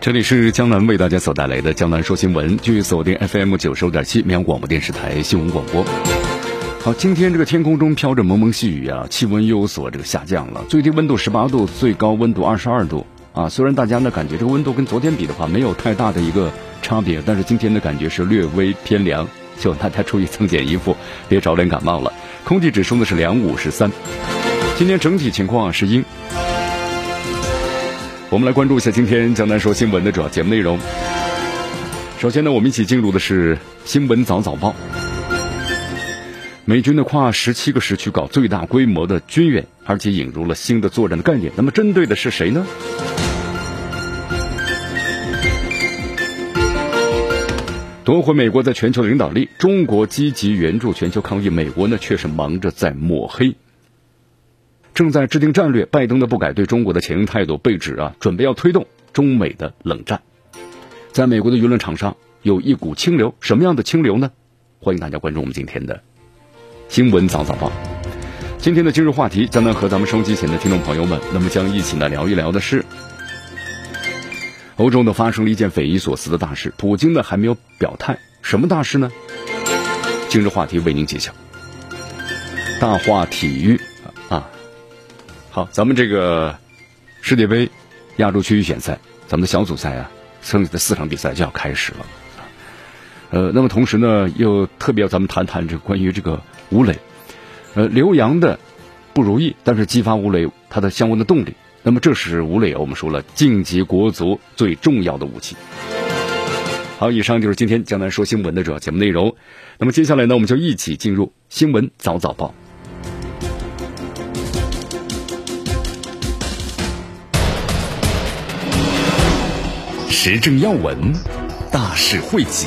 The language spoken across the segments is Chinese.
这里是江南为大家所带来的江南说新闻，据锁定 FM 九十五点七绵阳广播电视台新闻广播。好，今天这个天空中飘着蒙蒙细雨啊，气温又有所这个下降了，最低温度十八度，最高温度二十二度啊。虽然大家呢感觉这个温度跟昨天比的话没有太大的一个差别，但是今天的感觉是略微偏凉，希望大家注意增减衣服，别着凉感冒了。空气指数呢是两五十三，今天整体情况是阴。我们来关注一下今天江南说新闻的主要节目内容。首先呢，我们一起进入的是新闻早早报。美军呢跨十七个时区搞最大规模的军演，而且引入了新的作战的概念。那么针对的是谁呢？夺回美国在全球的领导力，中国积极援助全球抗疫，美国呢却是忙着在抹黑。正在制定战略，拜登的不改对中国的强硬态度被指啊，准备要推动中美的冷战。在美国的舆论场上，有一股清流，什么样的清流呢？欢迎大家关注我们今天的新闻早早报。今天的今日话题，将能和咱们收机前的听众朋友们，那么将一起来聊一聊的是，欧洲呢发生了一件匪夷所思的大事，普京呢还没有表态，什么大事呢？今日话题为您揭晓。大话体育。好，咱们这个世界杯亚洲区预选赛，咱们的小组赛啊，剩下的四场比赛就要开始了。呃，那么同时呢，又特别要咱们谈谈这关于这个吴磊，呃，刘洋的不如意，但是激发吴磊他的相关的动力。那么这是吴磊，我们说了晋级国足最重要的武器。好，以上就是今天江南说新闻的主要节目内容。那么接下来呢，我们就一起进入新闻早早报。时政要闻，大事汇集，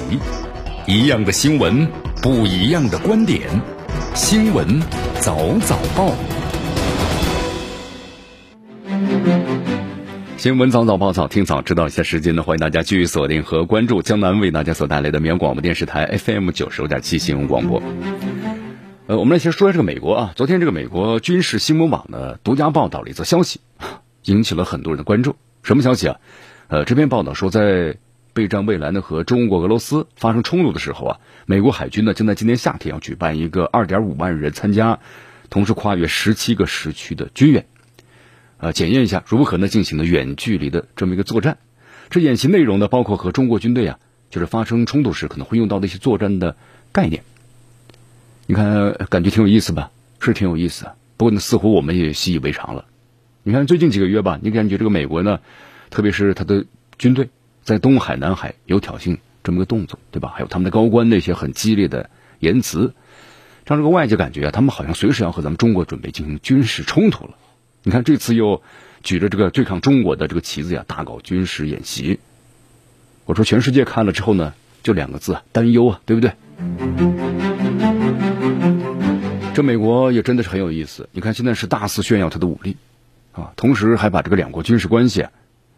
一样的新闻，不一样的观点。新闻早早报，新闻早早报早听早知道一下时间呢？欢迎大家继续锁定和关注江南为大家所带来的绵阳广播电视台 FM 九十五点七新闻广播。呃，我们来先说一下这个美国啊，昨天这个美国军事新闻网呢独家报道了一则消息，引起了很多人的关注。什么消息啊？呃，这篇报道说，在备战未来呢和中国、俄罗斯发生冲突的时候啊，美国海军呢将在今年夏天要举办一个二点五万人参加，同时跨越十七个时区的军演，呃，检验一下如何呢进行的远距离的这么一个作战。这演习内容呢，包括和中国军队啊，就是发生冲突时可能会用到的一些作战的概念。你看，感觉挺有意思吧？是挺有意思，不过呢，似乎我们也习以为常了。你看最近几个月吧，你感觉这个美国呢？特别是他的军队在东海、南海有挑衅这么个动作，对吧？还有他们的高官那些很激烈的言辞，让这个外界感觉啊，他们好像随时要和咱们中国准备进行军事冲突了。你看这次又举着这个对抗中国的这个旗子呀，大搞军事演习。我说全世界看了之后呢，就两个字，担忧啊，对不对？这美国也真的是很有意思。你看现在是大肆炫耀他的武力啊，同时还把这个两国军事关系啊。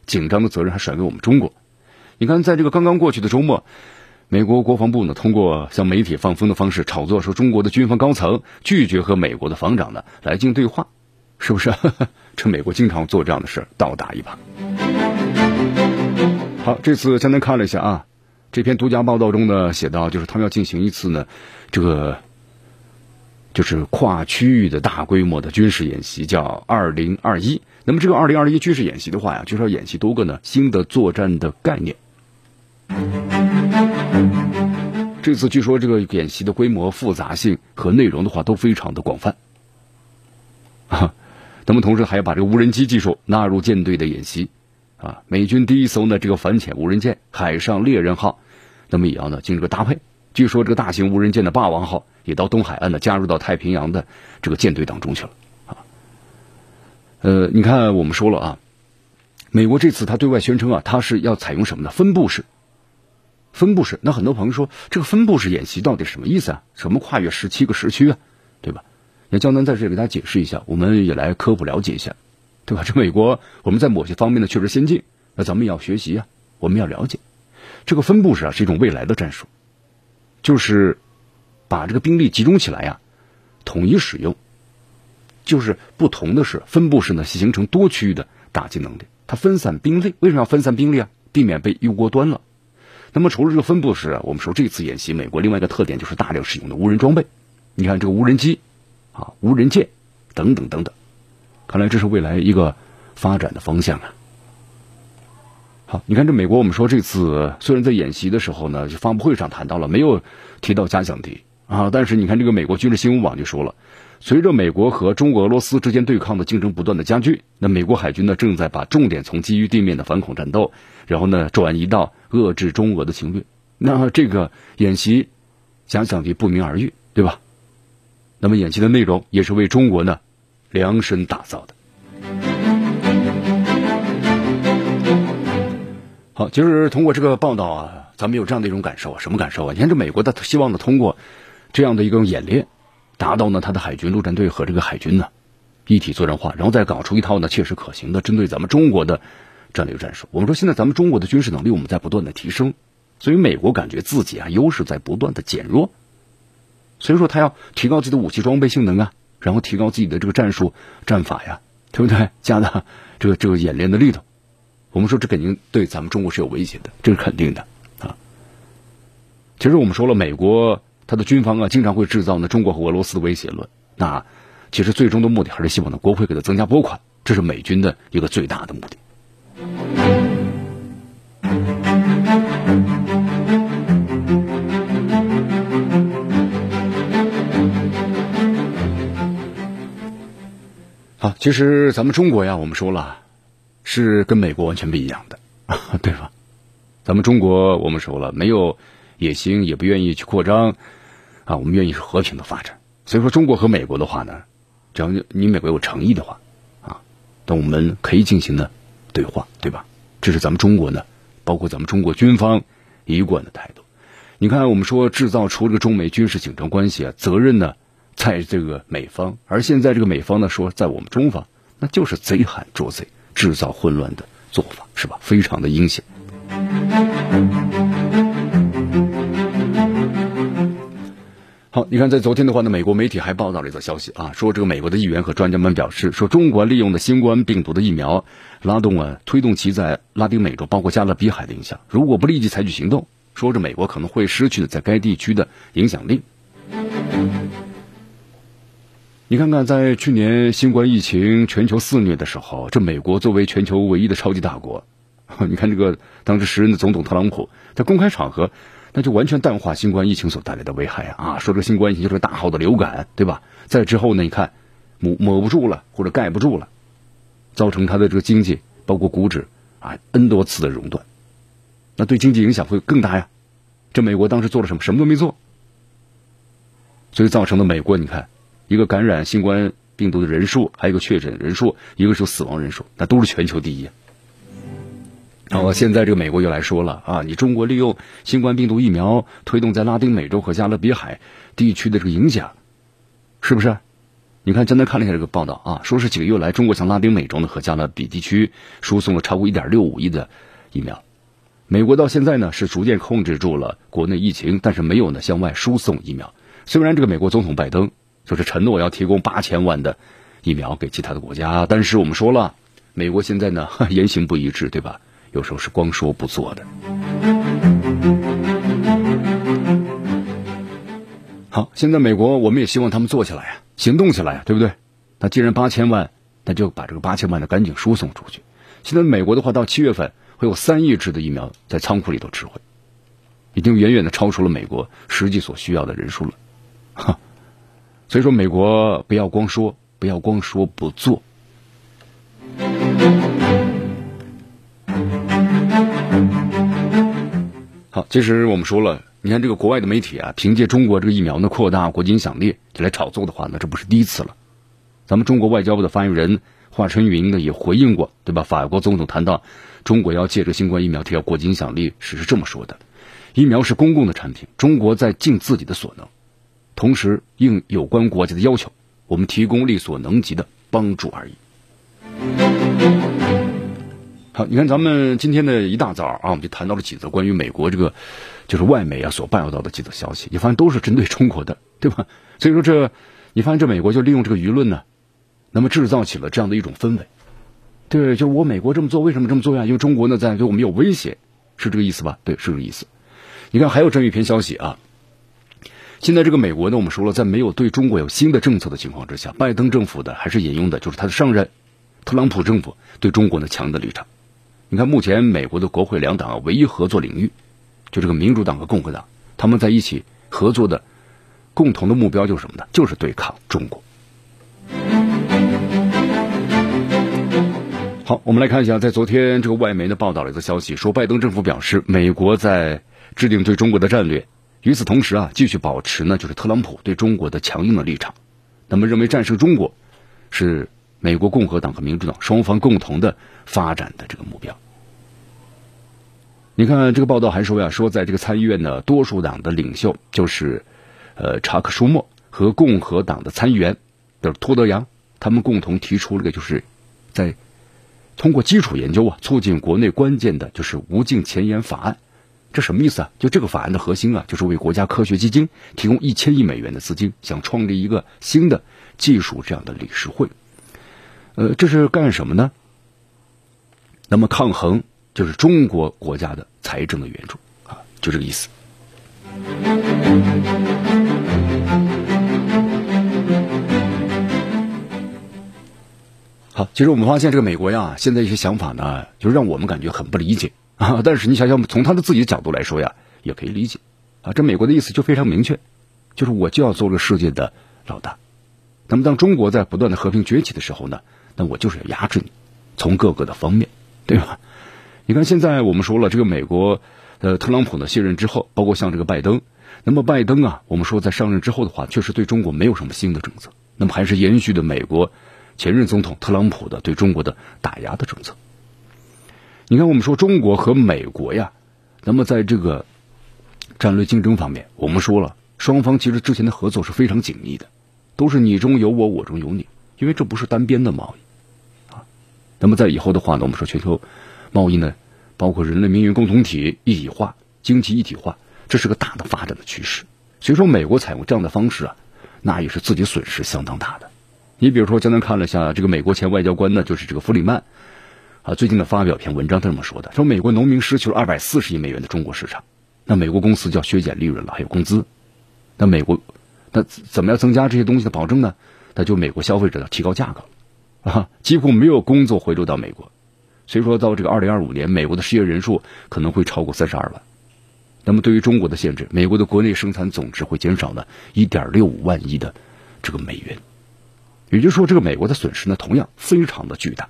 紧张的责任还甩给我们中国。你看，在这个刚刚过去的周末，美国国防部呢通过向媒体放风的方式炒作，说中国的军方高层拒绝和美国的防长呢来进行对话，是不是？这美国经常做这样的事倒打一耙。好，这次简单看了一下啊，这篇独家报道中呢写到，就是他们要进行一次呢，这个就是跨区域的大规模的军事演习，叫二零二一。那么这个二零二一军事演习的话呀，就是要演习多个呢新的作战的概念。这次据说这个演习的规模、复杂性和内容的话都非常的广泛。啊，那么同时还要把这个无人机技术纳入舰队的演习。啊，美军第一艘呢这个反潜无人舰“海上猎人号”，那么也要呢进行个搭配。据说这个大型无人舰的霸王号也到东海岸呢，加入到太平洋的这个舰队当中去了。呃，你看我们说了啊，美国这次他对外宣称啊，他是要采用什么呢？分布式。分布式。那很多朋友说，这个分布式演习到底什么意思啊？什么跨越十七个时区啊？对吧？那江南在这里给大家解释一下，我们也来科普了解一下，对吧？这美国我们在某些方面呢确实先进，那咱们也要学习啊，我们要了解。这个分布式啊是一种未来的战术。就是把这个兵力集中起来呀，统一使用。就是不同的是，分布式呢形成多区域的打击能力。它分散兵力，为什么要分散兵力啊？避免被一锅端了。那么除了这个分布式，我们说这次演习，美国另外一个特点就是大量使用的无人装备。你看这个无人机啊、无人舰等等等等，看来这是未来一个发展的方向啊。好，你看这美国，我们说这次虽然在演习的时候呢，就发布会上谈到了，没有提到假想敌啊，但是你看这个美国军事新闻网就说了，随着美国和中国、俄罗斯之间对抗的竞争不断的加剧，那美国海军呢正在把重点从基于地面的反恐战斗，然后呢转移到遏制中俄的侵略。那这个演习想想敌不明而喻，对吧？那么演习的内容也是为中国呢量身打造的。好，其实通过这个报道啊，咱们有这样的一种感受啊，什么感受啊？你看这美国他希望呢，通过这样的一个演练，达到呢他的海军陆战队和这个海军呢一体作战化，然后再搞出一套呢切实可行的针对咱们中国的战略战术。我们说现在咱们中国的军事能力我们在不断的提升，所以美国感觉自己啊优势在不断的减弱，所以说他要提高自己的武器装备性能啊，然后提高自己的这个战术战法呀，对不对？加大这个这个演练的力度。我们说这肯定对咱们中国是有威胁的，这是肯定的啊。其实我们说了，美国他的军方啊，经常会制造呢中国和俄罗斯的威胁论。那其实最终的目的还是希望呢国会给他增加拨款，这是美军的一个最大的目的。好，其实咱们中国呀，我们说了。是跟美国完全不一样的，对吧？咱们中国，我们说了，没有野心，也不愿意去扩张，啊，我们愿意是和平的发展。所以说，中国和美国的话呢，只要你美国有诚意的话，啊，那我们可以进行呢对话，对吧？这是咱们中国呢，包括咱们中国军方一贯的态度。你看，我们说制造出这个中美军事紧张关系啊，责任呢在这个美方，而现在这个美方呢说在我们中方，那就是贼喊捉贼。制造混乱的做法是吧？非常的阴险。好，你看，在昨天的话呢，美国媒体还报道了一则消息啊，说这个美国的议员和专家们表示，说中国利用的新冠病毒的疫苗，拉动啊，推动其在拉丁美洲，包括加勒比海的影响。如果不立即采取行动，说这美国可能会失去在该地区的影响力。你看看，在去年新冠疫情全球肆虐的时候，这美国作为全球唯一的超级大国，你看这个当时时任的总统特朗普在公开场合，那就完全淡化新冠疫情所带来的危害啊，说这个新冠疫情就是大号的流感，对吧？在之后呢，你看抹抹不住了，或者盖不住了，造成他的这个经济包括股指啊 n 多次的熔断，那对经济影响会更大呀。这美国当时做了什么？什么都没做，所以造成的美国，你看。一个感染新冠病毒的人数，还有一个确诊人数，一个是死亡人数，那都是全球第一。好，现在这个美国又来说了啊，你中国利用新冠病毒疫苗推动在拉丁美洲和加勒比海地区的这个影响，是不是？你看，今天看了一下这个报道啊，说是几个月来，中国向拉丁美洲呢和加勒比地区输送了超过一点六五亿的疫苗。美国到现在呢是逐渐控制住了国内疫情，但是没有呢向外输送疫苗。虽然这个美国总统拜登。就是承诺要提供八千万的疫苗给其他的国家，但是我们说了，美国现在呢 言行不一致，对吧？有时候是光说不做的。好，现在美国我们也希望他们做起来呀，行动起来呀，对不对？那既然八千万，那就把这个八千万的赶紧输送出去。现在美国的话，到七月份会有三亿支的疫苗在仓库里头指挥，已经远远的超出了美国实际所需要的人数了。哈。所以说，美国不要光说，不要光说不做。好，其实我们说了，你看这个国外的媒体啊，凭借中国这个疫苗呢扩大国际影响力就来炒作的话，那这不是第一次了。咱们中国外交部的发言人华春莹呢也回应过，对吧？法国总统谈到中国要借着新冠疫苗提高国际影响力时是这么说的：疫苗是公共的产品，中国在尽自己的所能，同时应有关国家的要求，我们提供力所能及的帮助而已。好，你看咱们今天的一大早啊，我们就谈到了几则关于美国这个就是外媒啊所报道的几则消息，你发现都是针对中国的，对吧？所以说这你发现这美国就利用这个舆论呢，那么制造起了这样的一种氛围，对，就我美国这么做，为什么这么做呀？因为中国呢在对我们有威胁，是这个意思吧？对，是这个意思。你看还有这么一篇消息啊，现在这个美国呢，我们说了，在没有对中国有新的政策的情况之下，拜登政府的还是引用的就是他的上任特朗普政府对中国的强的立场。你看，目前美国的国会两党唯一合作领域，就这个民主党和共和党，他们在一起合作的共同的目标就是什么呢？就是对抗中国。好，我们来看一下，在昨天这个外媒的报道了一则消息，说拜登政府表示，美国在制定对中国的战略，与此同时啊，继续保持呢就是特朗普对中国的强硬的立场，那么认为战胜中国是美国共和党和民主党双方共同的发展的这个目标。你看这个报道还说呀，说在这个参议院的多数党的领袖就是，呃，查克舒默和共和党的参议员，就是托德扬，他们共同提出了个，就是在通过基础研究啊，促进国内关键的就是无尽前沿法案。这什么意思啊？就这个法案的核心啊，就是为国家科学基金提供一千亿美元的资金，想创立一个新的技术这样的理事会。呃，这是干什么呢？那么抗衡。就是中国国家的财政的援助啊，就这个意思。好，其实我们发现这个美国呀，现在一些想法呢，就让我们感觉很不理解啊。但是你想想，从他的自己的角度来说呀，也可以理解啊。这美国的意思就非常明确，就是我就要做这个世界的老大。那么当中国在不断的和平崛起的时候呢，那我就是要压制你，从各个的方面，对吧？你看，现在我们说了，这个美国，呃，特朗普呢卸任之后，包括像这个拜登，那么拜登啊，我们说在上任之后的话，确实对中国没有什么新的政策，那么还是延续的美国前任总统特朗普的对中国的打压的政策。你看，我们说中国和美国呀，那么在这个战略竞争方面，我们说了，双方其实之前的合作是非常紧密的，都是你中有我，我中有你，因为这不是单边的贸易啊。那么在以后的话呢，我们说全球。贸易呢，包括人类命运共同体一体化、经济一体化，这是个大的发展的趋势。所以说，美国采用这样的方式啊，那也是自己损失相当大的。你比如说，刚才看了一下这个美国前外交官呢，就是这个弗里曼啊，最近的发表篇文章，他这么说的：说美国农民失去了二百四十亿美元的中国市场，那美国公司就要削减利润了，还有工资。那美国那怎么样增加这些东西的保证呢？那就美国消费者要提高价格啊，几乎没有工作回流到美国。所以说到这个二零二五年，美国的失业人数可能会超过三十二万。那么对于中国的限制，美国的国内生产总值会减少呢一点六五万亿的这个美元。也就是说，这个美国的损失呢，同样非常的巨大。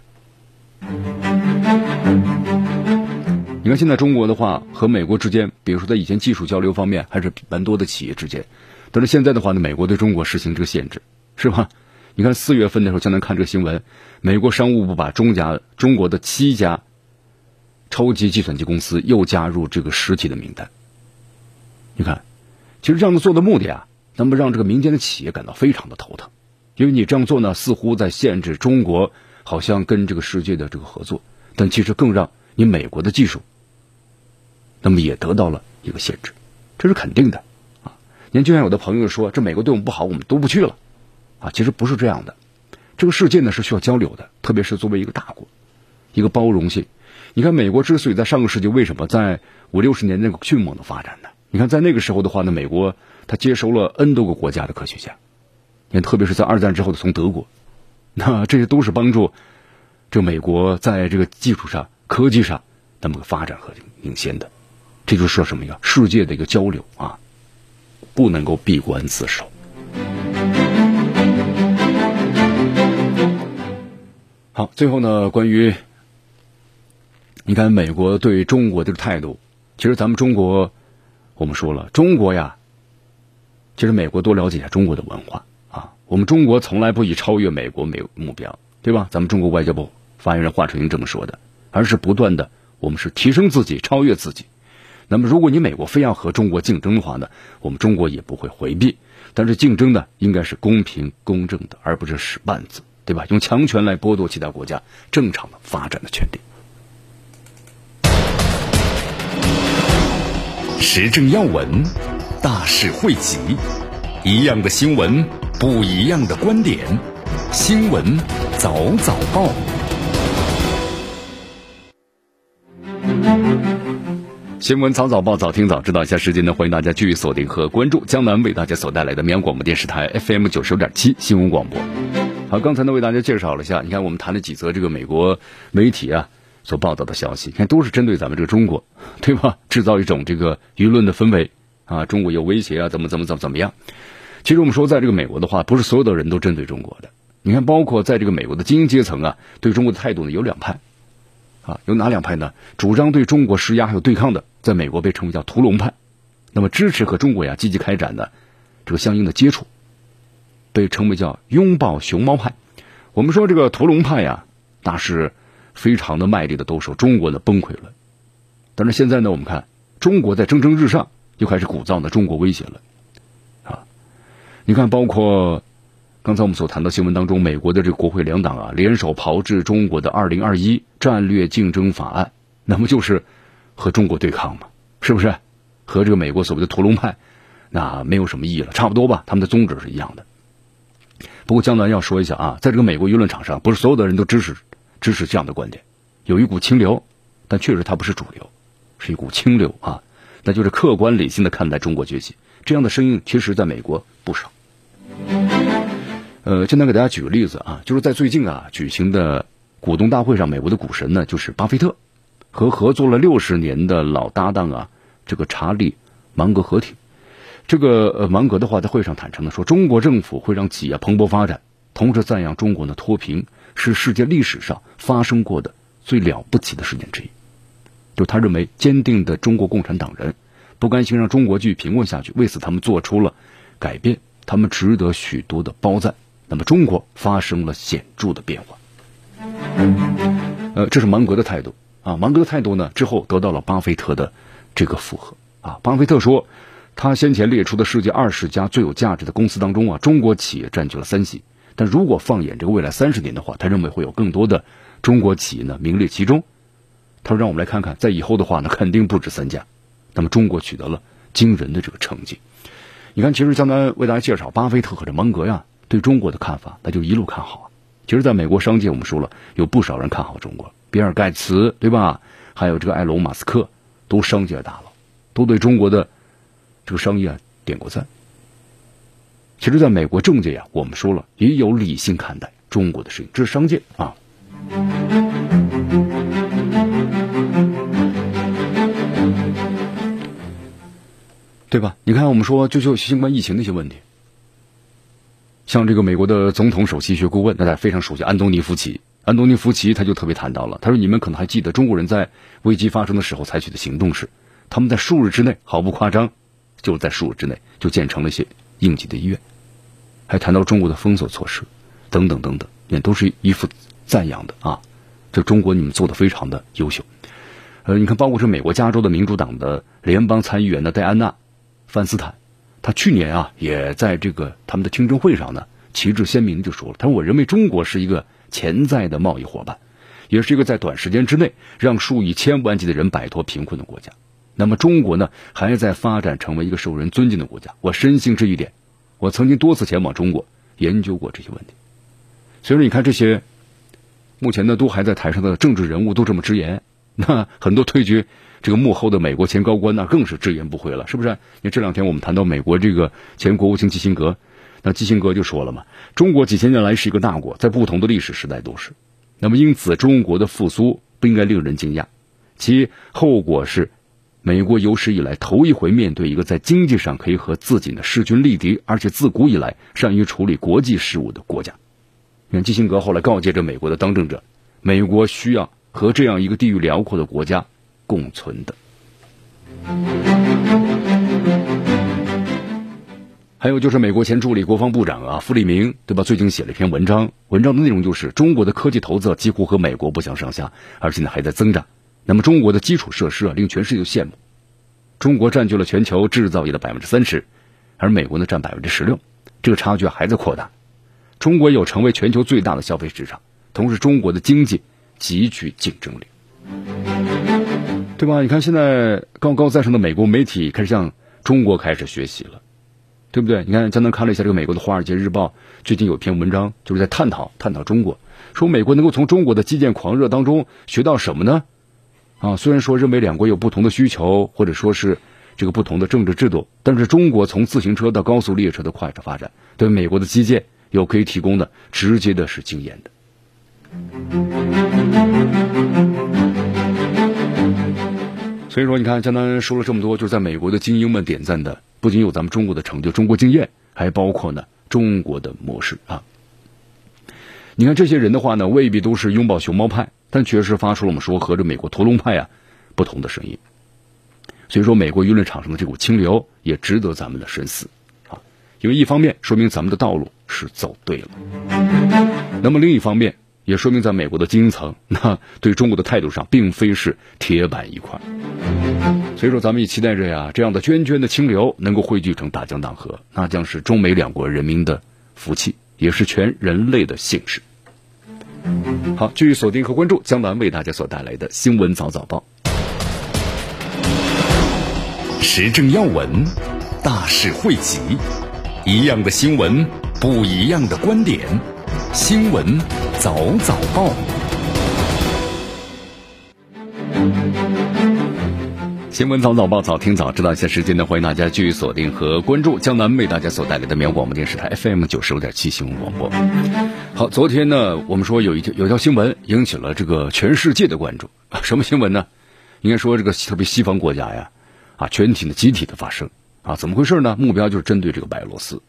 你看，现在中国的话和美国之间，比如说在以前技术交流方面，还是蛮多的企业之间，但是现在的话呢，美国对中国实行这个限制，是吧？你看四月份的时候，江南看这个新闻，美国商务部把中家中国的七家超级计算机公司又加入这个实体的名单。你看，其实这样子做的目的啊，那么让这个民间的企业感到非常的头疼，因为你这样做呢，似乎在限制中国好像跟这个世界的这个合作，但其实更让你美国的技术，那么也得到了一个限制，这是肯定的啊。您就像有的朋友说，这美国对我们不好，我们都不去了。啊，其实不是这样的，这个世界呢是需要交流的，特别是作为一个大国，一个包容性。你看，美国之所以在上个世纪为什么在五六十年那个迅猛的发展呢？你看，在那个时候的话呢，美国它接收了 N 多个国家的科学家，你看，特别是在二战之后的从德国，那这些都是帮助这美国在这个技术上、科技上那么发展和领先的。这就是说什么呀？世界的一个交流啊，不能够闭关自守。好，最后呢，关于你看美国对中国这个态度，其实咱们中国，我们说了，中国呀，其实美国多了解一下中国的文化啊。我们中国从来不以超越美国为目标，对吧？咱们中国外交部发言人华春莹这么说的，而是不断的，我们是提升自己，超越自己。那么，如果你美国非要和中国竞争的话呢，我们中国也不会回避。但是竞争呢，应该是公平公正的，而不是使绊子，对吧？用强权来剥夺其他国家正常的发展的权利。时政要闻，大事汇集，一样的新闻，不一样的观点。新闻早早报。新闻早早报，早听早知道。一下时间呢，欢迎大家继续锁定和关注江南为大家所带来的绵阳广播电视台 FM 九十九点七新闻广播。好，刚才呢为大家介绍了一下，你看我们谈了几则这个美国媒体啊所报道的消息，你看都是针对咱们这个中国，对吧？制造一种这个舆论的氛围啊，中国有威胁啊，怎么怎么怎么怎么样？其实我们说，在这个美国的话，不是所有的人都针对中国的。你看，包括在这个美国的精英阶层啊，对中国的态度呢有两派。啊，有哪两派呢？主张对中国施压还有对抗的，在美国被称为叫屠龙派；那么支持和中国呀积极开展的这个相应的接触，被称为叫拥抱熊猫派。我们说这个屠龙派呀，那是非常的卖力的，都说中国的崩溃了。但是现在呢，我们看中国在蒸蒸日上，又开始鼓噪呢中国威胁了。啊，你看，包括。刚才我们所谈到新闻当中，美国的这个国会两党啊，联手炮制中国的二零二一战略竞争法案，那么就是和中国对抗嘛，是不是？和这个美国所谓的屠龙派，那没有什么意义了，差不多吧？他们的宗旨是一样的。不过江南要说一下啊，在这个美国舆论场上，不是所有的人都支持支持这样的观点，有一股清流，但确实它不是主流，是一股清流啊，那就是客观理性的看待中国崛起，这样的声音其实在美国不少。呃，现在给大家举个例子啊，就是在最近啊举行的股东大会上，美国的股神呢就是巴菲特，和合作了六十年的老搭档啊这个查理芒格合体。这个呃芒格的话在会上坦诚的说，中国政府会让企业蓬勃发展，同时赞扬中国的脱贫是世界历史上发生过的最了不起的事件之一。就他认为，坚定的中国共产党人不甘心让中国继续贫困下去，为此他们做出了改变，他们值得许多的褒赞。那么中国发生了显著的变化，呃，这是芒格的态度啊。芒格的态度呢，之后得到了巴菲特的这个附和啊。巴菲特说，他先前列出的世界二十家最有价值的公司当中啊，中国企业占据了三席。但如果放眼这个未来三十年的话，他认为会有更多的中国企业呢名列其中。他说，让我们来看看，在以后的话呢，肯定不止三家。那么中国取得了惊人的这个成绩。你看，其实江南为大家介绍巴菲特和这芒格呀。对中国的看法，那就一路看好啊。其实，在美国商界，我们说了，有不少人看好中国，比尔盖茨对吧？还有这个埃隆马斯克，都商界大佬，都对中国的这个商业点过赞。其实，在美国政界呀，我们说了，也有理性看待中国的事情，这是商界啊，对吧？你看，我们说就就新冠疫情那些问题。像这个美国的总统首席医学顾问，大家非常熟悉安东尼·福奇。安东尼·福奇他就特别谈到了，他说：“你们可能还记得，中国人在危机发生的时候采取的行动是，他们在数日之内，毫不夸张，就是在数日之内就建成了一些应急的医院。”还谈到中国的封锁措施，等等等等，也都是一副赞扬的啊。这中国你们做的非常的优秀。呃，你看，包括是美国加州的民主党的联邦参议员的戴安娜·范斯坦。他去年啊，也在这个他们的听证会上呢，旗帜鲜明的就说了，他说：“我认为中国是一个潜在的贸易伙伴，也是一个在短时间之内让数以千万计的人摆脱贫困的国家。那么中国呢，还在发展成为一个受人尊敬的国家。我深信这一点。我曾经多次前往中国研究过这些问题。所以说，你看这些目前呢都还在台上的政治人物都这么直言，那很多退居。”这个幕后的美国前高官那更是直言不讳了，是不是？因为这两天我们谈到美国这个前国务卿基辛格，那基辛格就说了嘛，中国几千年来是一个大国，在不同的历史时代都是。那么因此，中国的复苏不应该令人惊讶，其后果是美国有史以来头一回面对一个在经济上可以和自己的势均力敌，而且自古以来善于处理国际事务的国家。你看基辛格后来告诫着美国的当政者，美国需要和这样一个地域辽阔的国家。共存的。还有就是美国前助理国防部长啊，傅立明，对吧？最近写了一篇文章，文章的内容就是中国的科技投资几乎和美国不相上下，而且呢还在增长。那么中国的基础设施啊，令全世界都羡慕。中国占据了全球制造业的百分之三十，而美国呢占百分之十六，这个差距还在扩大。中国有成为全球最大的消费市场，同时中国的经济极具竞争力，对吧？你看现在高高在上的美国媒体开始向中国开始学习了。对不对？你看，江南看了一下这个美国的《华尔街日报》，最近有篇文章，就是在探讨探讨中国，说美国能够从中国的基建狂热当中学到什么呢？啊，虽然说认为两国有不同的需求，或者说是这个不同的政治制度，但是中国从自行车到高速列车的快速发展，对美国的基建有可以提供的直接的是经验的。所以说，你看江南说了这么多，就是在美国的精英们点赞的。不仅有咱们中国的成就、中国经验，还包括呢中国的模式啊。你看这些人的话呢，未必都是拥抱熊猫派，但确实发出了我们说和这美国驼龙派啊不同的声音。所以说，美国舆论场上的这股清流也值得咱们的深思啊。因为一方面说明咱们的道路是走对了，那么另一方面也说明在美国的精英层那对中国的态度上并非是铁板一块。所以说，咱们也期待着呀，这样的涓涓的清流能够汇聚成大江大河，那将是中美两国人民的福气，也是全人类的幸事。好，继续锁定和关注江南为大家所带来的新闻早早报，时政要闻，大事汇集，一样的新闻，不一样的观点，新闻早早报。新闻早早报，早听早知道一些时间呢，欢迎大家继续锁定和关注江南为大家所带来的绵阳广播电视台 FM 九十五点七新闻广播。好，昨天呢，我们说有一条有条新闻引起了这个全世界的关注，什么新闻呢？应该说这个特别西方国家呀，啊，全体的集体的发声啊，怎么回事呢？目标就是针对这个白俄罗斯。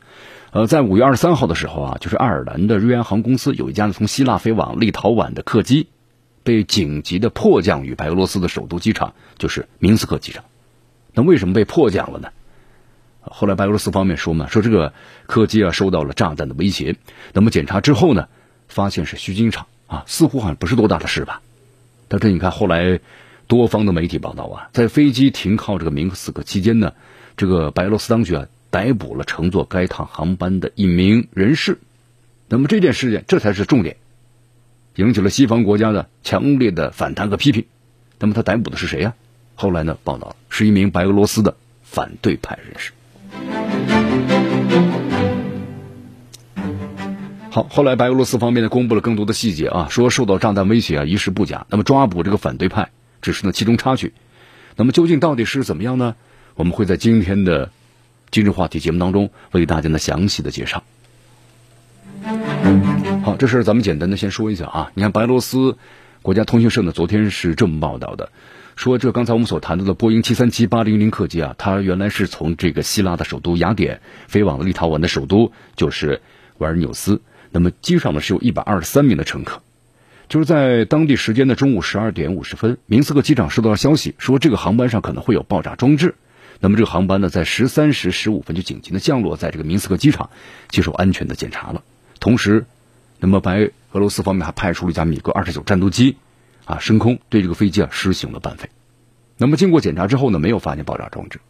呃，在五月二十三号的时候啊，就是爱尔兰的瑞安航空公司有一架呢从希腊飞往立陶宛的客机。被紧急的迫降于白俄罗斯的首都机场，就是明斯克机场。那为什么被迫降了呢？后来白俄罗斯方面说嘛，说这个客机啊受到了炸弹的威胁。那么检查之后呢，发现是虚惊一场啊，似乎好像不是多大的事吧。但是你看后来多方的媒体报道啊，在飞机停靠这个明斯克期间呢，这个白俄罗斯当局啊逮捕了乘坐该趟航班的一名人士。那么这件事件，这才是重点。引起了西方国家的强烈的反弹和批评。那么他逮捕的是谁呀？后来呢？报道是一名白俄罗斯的反对派人士。好，后来白俄罗斯方面呢公布了更多的细节啊，说受到炸弹威胁啊，一事不假。那么抓捕这个反对派只是呢其中插曲。那么究竟到底是怎么样呢？我们会在今天的今日话题节目当中为大家呢详细的介绍。好，这事咱们简单的先说一下啊。你看，白俄罗斯国家通讯社呢，昨天是这么报道的，说这刚才我们所谈到的波音七三七八零零客机啊，它原来是从这个希腊的首都雅典飞往了立陶宛的首都，就是维尔纽斯。那么机上呢是有一百二十三名的乘客。就是在当地时间的中午十二点五十分，明斯克机场收到了消息，说这个航班上可能会有爆炸装置。那么这个航班呢，在十三时十五分就紧急的降落在这个明斯克机场，接受安全的检查了，同时。那么白俄罗斯方面还派出了一架米格二十九战斗机，啊，升空对这个飞机啊实行了伴飞。那么经过检查之后呢，没有发现爆炸装置。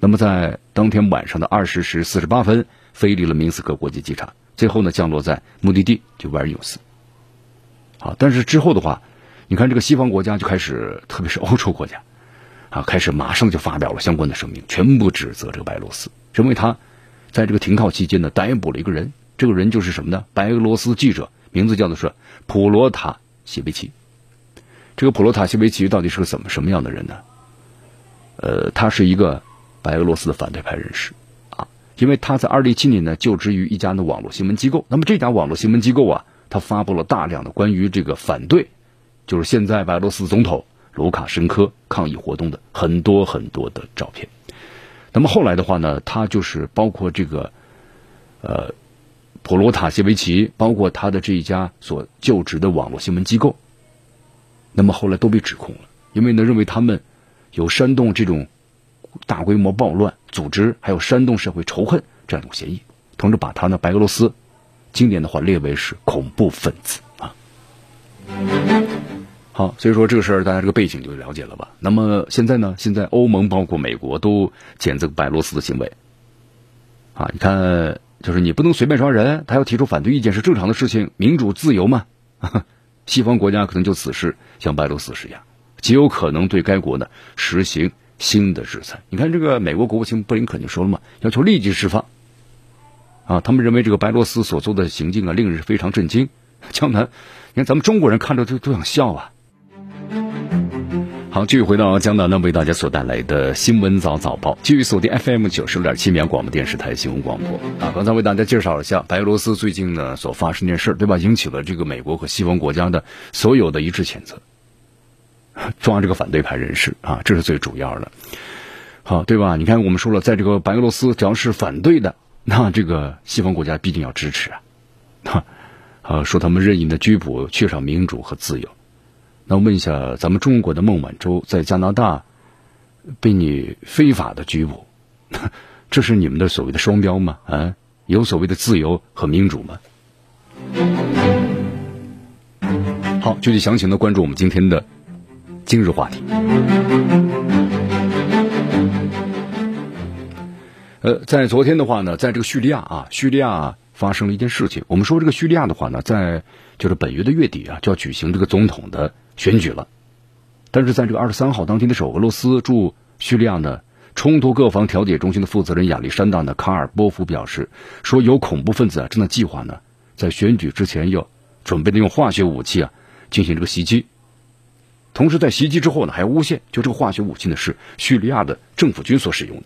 那么在当天晚上的二十时四十八分，飞离了明斯克国际机场，最后呢降落在目的地就维尔纽斯。好，但是之后的话，你看这个西方国家就开始，特别是欧洲国家，啊，开始马上就发表了相关的声明，全部指责这个白俄罗斯，认为他在这个停靠期间呢逮捕了一个人。这个人就是什么呢？白俄罗斯记者，名字叫做是普罗塔谢维奇。这个普罗塔谢维奇到底是个怎么什么样的人呢？呃，他是一个白俄罗斯的反对派人士啊，因为他在二零一七年呢就职于一家的网络新闻机构。那么这家网络新闻机构啊，他发布了大量的关于这个反对，就是现在白俄罗斯总统卢卡申科抗议活动的很多很多的照片。那么后来的话呢，他就是包括这个呃。普罗塔谢维奇，包括他的这一家所就职的网络新闻机构，那么后来都被指控了，因为呢认为他们有煽动这种大规模暴乱、组织，还有煽动社会仇恨这样一种嫌疑，同时把他呢白俄罗斯经典的话列为是恐怖分子啊。好，所以说这个事儿大家这个背景就了解了吧？那么现在呢？现在欧盟包括美国都谴责白俄罗斯的行为啊！你看，就是你不能随便抓人，他要提出反对意见是正常的事情，民主自由嘛。西方国家可能就此事向白俄罗斯施压，极有可能对该国呢实行新的制裁。你看，这个美国国务卿布林肯就说了嘛，要求立即释放啊！他们认为这个白俄罗斯所做的行径啊，令人非常震惊。江南，你看咱们中国人看着都都想笑啊！好，继续回到江南呢，为大家所带来的新闻早早报，继续锁定 FM 九十六点七绵阳广播电视台新闻广播啊。刚才为大家介绍了一下白俄罗斯最近呢所发生件事，对吧？引起了这个美国和西方国家的所有的一致谴责，抓这个反对派人士啊，这是最主要的。好，对吧？你看，我们说了，在这个白俄罗斯，只要是反对的，那这个西方国家必定要支持啊，哈，啊，说他们任意的拘捕，缺少民主和自由。那问一下，咱们中国的孟晚舟在加拿大被你非法的拘捕，这是你们的所谓的双标吗？啊，有所谓的自由和民主吗？好，具体详情的关注我们今天的今日话题。呃，在昨天的话呢，在这个叙利亚啊，叙利亚发生了一件事情。我们说这个叙利亚的话呢，在就是本月的月底啊，就要举行这个总统的。选举了，但是在这个二十三号当天的时候，俄罗斯驻叙利亚呢冲突各方调解中心的负责人亚历山大呢卡尔波夫表示，说有恐怖分子啊正在计划呢在选举之前要准备的用化学武器啊进行这个袭击，同时在袭击之后呢还诬陷，就这个化学武器呢是叙利亚的政府军所使用的。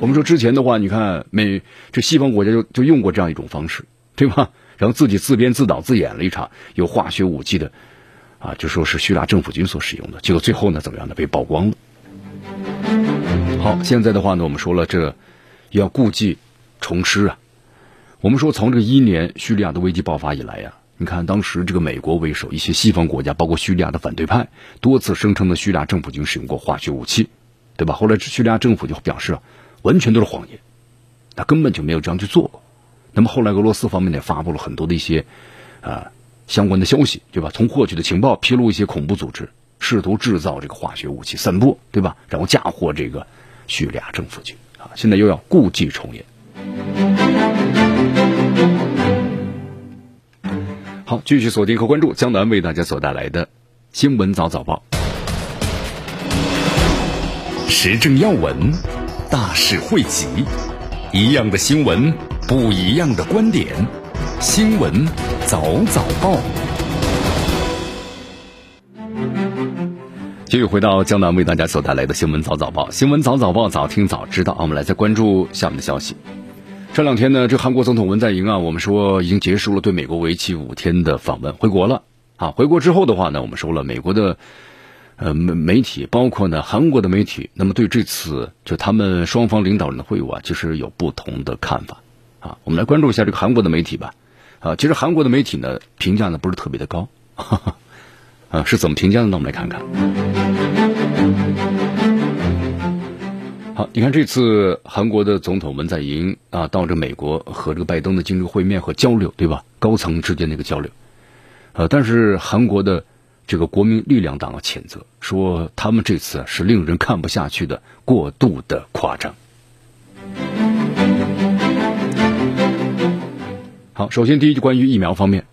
我们说之前的话，你看美这西方国家就就用过这样一种方式，对吧？然后自己自编自导自演了一场有化学武器的。啊，就说是叙利亚政府军所使用的，结果最后呢，怎么样呢？被曝光了。好，现在的话呢，我们说了，这要故技重施啊。我们说，从这个一年叙利亚的危机爆发以来呀，你看当时这个美国为首，一些西方国家，包括叙利亚的反对派，多次声称的叙利亚政府军使用过化学武器，对吧？后来叙利亚政府就表示啊，完全都是谎言，他根本就没有这样去做过。那么后来俄罗斯方面也发布了很多的一些啊。相关的消息，对吧？从获取的情报披露一些恐怖组织试图制造这个化学武器散播，对吧？然后嫁祸这个叙利亚政府军啊！现在又要故伎重演。好，继续锁定和关注江南为大家所带来的新闻早早报，时政要闻，大事汇集，一样的新闻，不一样的观点，新闻。早早报，继续回到江南为大家所带来的新闻早早报。新闻早早报，早听早知道。我们来再关注下面的消息。这两天呢，这韩国总统文在寅啊，我们说已经结束了对美国为期五天的访问，回国了啊。回国之后的话呢，我们说了，美国的呃媒媒体，包括呢韩国的媒体，那么对这次就他们双方领导人的会晤啊，其实有不同的看法啊。我们来关注一下这个韩国的媒体吧。啊，其实韩国的媒体呢评价呢不是特别的高，啊是怎么评价的呢？我们来看看。好，你看这次韩国的总统文在寅啊到这美国和这个拜登的进行会面和交流，对吧？高层之间的一个交流，呃，但是韩国的这个国民力量党啊谴责说他们这次是令人看不下去的过度的夸张。好，首先第一就关于疫苗方面，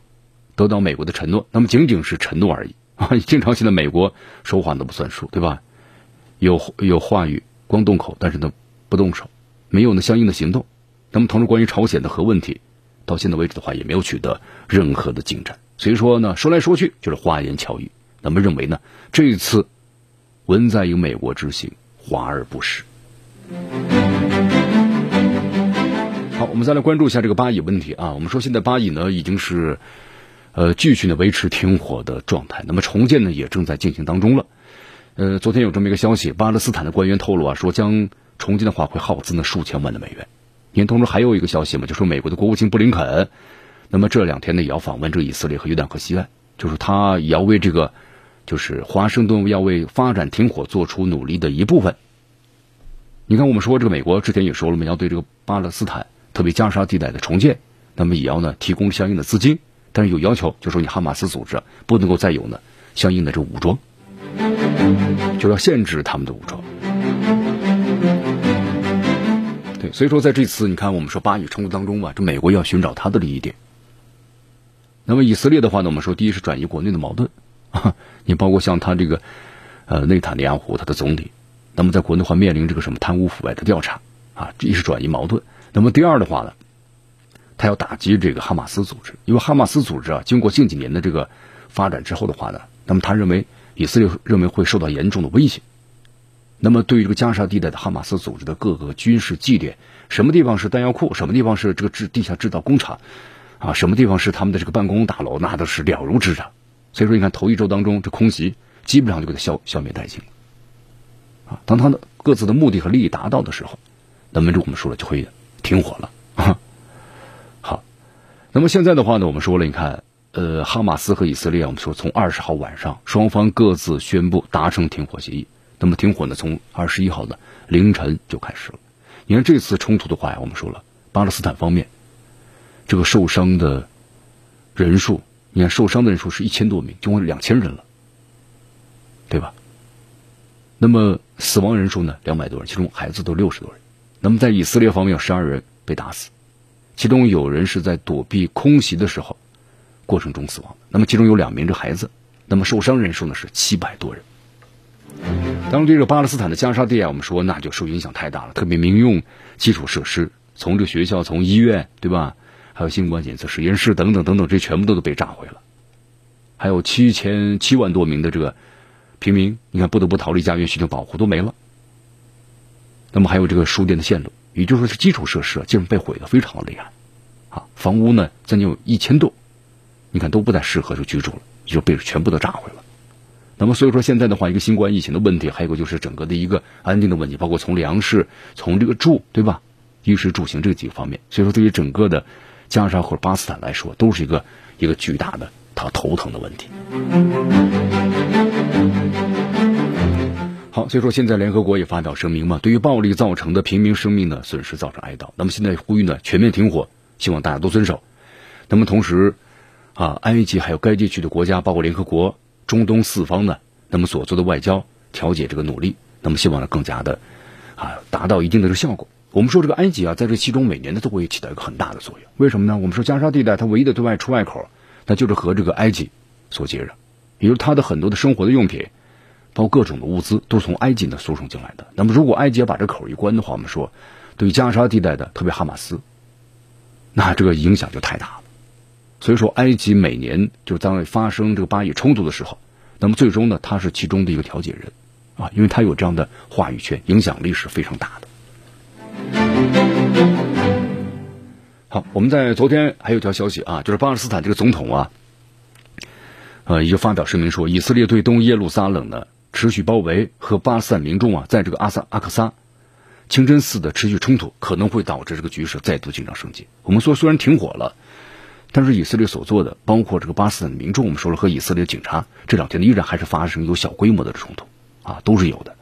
得到美国的承诺，那么仅仅是承诺而已啊！经常现在美国说话都不算数，对吧？有有话语光动口，但是呢不动手，没有呢相应的行动。那么同时关于朝鲜的核问题，到现在为止的话也没有取得任何的进展。所以说呢，说来说去就是花言巧语。那么认为呢，这一次文在寅美国之行华而不实。我们再来关注一下这个巴以问题啊。我们说现在巴以呢已经是，呃，继续呢维持停火的状态。那么重建呢也正在进行当中了。呃，昨天有这么一个消息，巴勒斯坦的官员透露啊，说将重建的话会耗资呢数千万的美元。您同时还有一个消息嘛，就说美国的国务卿布林肯，那么这两天呢也要访问这个以色列和约旦河西岸，就是他也要为这个就是华盛顿要为发展停火做出努力的一部分。你看，我们说这个美国之前也说了嘛，要对这个巴勒斯坦，特别加沙地带的重建，那么也要呢提供相应的资金，但是有要求，就说你哈马斯组织不能够再有呢相应的这武装，就要限制他们的武装。对，所以说在这次你看，我们说巴以冲突当中吧，这美国要寻找他的利益点。那么以色列的话呢，我们说第一是转移国内的矛盾，啊 你包括像他这个呃内塔尼亚胡他的总理。那么在国内话面临这个什么贪污腐败的调查啊，一是转移矛盾。那么第二的话呢，他要打击这个哈马斯组织，因为哈马斯组织啊，经过近几年的这个发展之后的话呢，那么他认为以色列认为会受到严重的威胁。那么对于这个加沙地带的哈马斯组织的各个军事据点，什么地方是弹药库，什么地方是这个制地下制造工厂，啊，什么地方是他们的这个办公大楼，那都是了如指掌。所以说，你看头一周当中这空袭基本上就给他消消灭殆尽了。啊，当他的各自的目的和利益达到的时候，那么这我们说了就会停火了。啊。好，那么现在的话呢，我们说了，你看，呃，哈马斯和以色列，我们说从二十号晚上，双方各自宣布达成停火协议。那么停火呢，从二十一号的凌晨就开始了。你看这次冲突的话，我们说了，巴勒斯坦方面这个受伤的人数，你看受伤的人数是一千多名，就共两千人了，对吧？那么死亡人数呢？两百多人，其中孩子都六十多人。那么在以色列方面有十二人被打死，其中有人是在躲避空袭的时候过程中死亡。那么其中有两名这孩子。那么受伤人数呢是七百多人。当然，这个巴勒斯坦的加沙地啊，我们说那就受影响太大了，特别民用基础设施，从这学校、从医院，对吧？还有新冠检测实验室等等等等，这全部都都被炸毁了。还有七千七万多名的这个。平民，你看不得不逃离家园寻求保护，都没了。那么还有这个输电的线路，也就是说是基础设施啊，竟然被毁的非常的厉害啊！房屋呢，将近有一千栋，你看都不再适合就居住了，就被全部都炸毁了。那么所以说现在的话，一个新冠疫情的问题，还有一个就是整个的一个安定的问题，包括从粮食、从这个住，对吧？衣食住行这几个方面，所以说对于整个的加沙或者巴斯坦来说，都是一个一个巨大的他头疼的问题。好，所以说现在联合国也发表声明嘛，对于暴力造成的平民生命的损失造成哀悼。那么现在呼吁呢全面停火，希望大家都遵守。那么同时，啊，埃及还有该地区的国家，包括联合国、中东四方呢，那么所做的外交调解这个努力，那么希望呢更加的啊达到一定的这个效果。我们说这个埃及啊，在这其中每年呢都会起到一个很大的作用。为什么呢？我们说加沙地带它唯一的对外出外口，那就是和这个埃及所接壤，也就是它的很多的生活的用品。包括各种的物资都从埃及呢输送进来的。那么，如果埃及把这口一关的话，我们说，对加沙地带的，特别哈马斯，那这个影响就太大了。所以说，埃及每年就当发生这个巴以冲突的时候，那么最终呢，他是其中的一个调解人啊，因为他有这样的话语权，影响力是非常大的。好，我们在昨天还有条消息啊，就是巴勒斯坦这个总统啊，呃，也就发表声明说，以色列对东耶路撒冷呢。持续包围和巴勒斯坦民众啊，在这个阿萨阿克萨清真寺的持续冲突，可能会导致这个局势再度紧张升级。我们说虽然停火了，但是以色列所做的，包括这个巴勒斯坦的民众，我们说了和以色列警察这两天呢，依然还是发生有小规模的冲突啊，都是有的。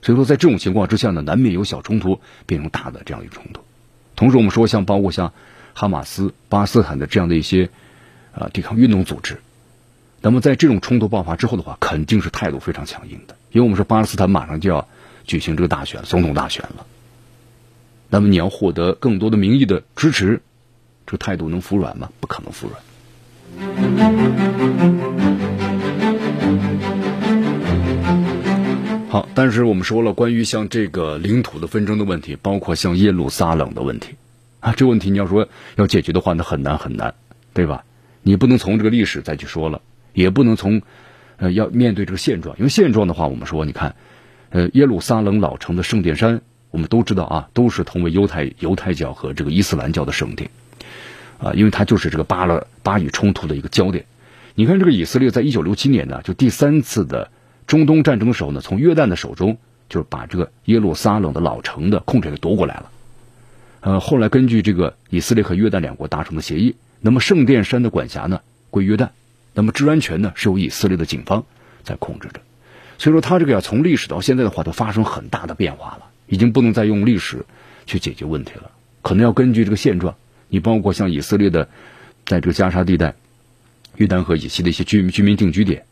所以说，在这种情况之下呢，难免有小冲突变成大的这样一个冲突。同时，我们说像包括像哈马斯、巴斯坦的这样的一些啊抵抗运动组织。那么在这种冲突爆发之后的话，肯定是态度非常强硬的，因为我们说巴勒斯坦马上就要举行这个大选，总统大选了。那么你要获得更多的民意的支持，这个态度能服软吗？不可能服软。好，但是我们说了，关于像这个领土的纷争的问题，包括像耶路撒冷的问题啊，这问题你要说要解决的话，那很难很难，对吧？你不能从这个历史再去说了。也不能从，呃，要面对这个现状，因为现状的话，我们说，你看，呃，耶路撒冷老城的圣殿山，我们都知道啊，都是同为犹太犹太教和这个伊斯兰教的圣殿，啊，因为它就是这个巴勒巴以冲突的一个焦点。你看，这个以色列在一九六七年呢，就第三次的中东战争的时候呢，从约旦的手中就是把这个耶路撒冷的老城的控制给夺过来了。呃，后来根据这个以色列和约旦两国达成的协议，那么圣殿山的管辖呢归约旦。那么治安权呢是由以色列的警方在控制着。所以说，他这个呀，从历史到现在的话，都发生很大的变化了，已经不能再用历史去解决问题了，可能要根据这个现状。你包括像以色列的，在这个加沙地带、约旦河以西的一些居居民定居点，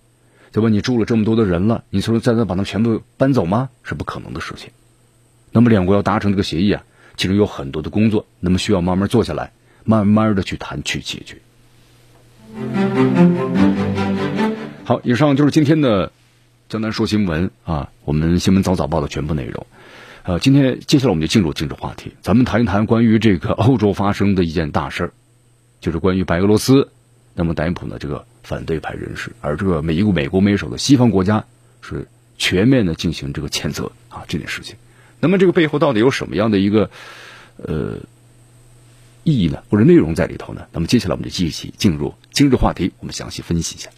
对吧？你住了这么多的人了，你说再再把他们全部搬走吗？是不可能的事情。那么两国要达成这个协议啊，其中有很多的工作，那么需要慢慢坐下来，慢慢的去谈去解决。好，以上就是今天的江南说新闻啊，我们新闻早早报的全部内容。呃，今天接下来我们就进入政治话题，咱们谈一谈关于这个欧洲发生的一件大事儿，就是关于白俄罗斯那么逮捕呢这个反对派人士，而这个美国美国为首的西方国家是全面的进行这个谴责啊这件事情。那么这个背后到底有什么样的一个呃意义呢，或者内容在里头呢？那么接下来我们就一起进入今日话题，我们详细分析一下。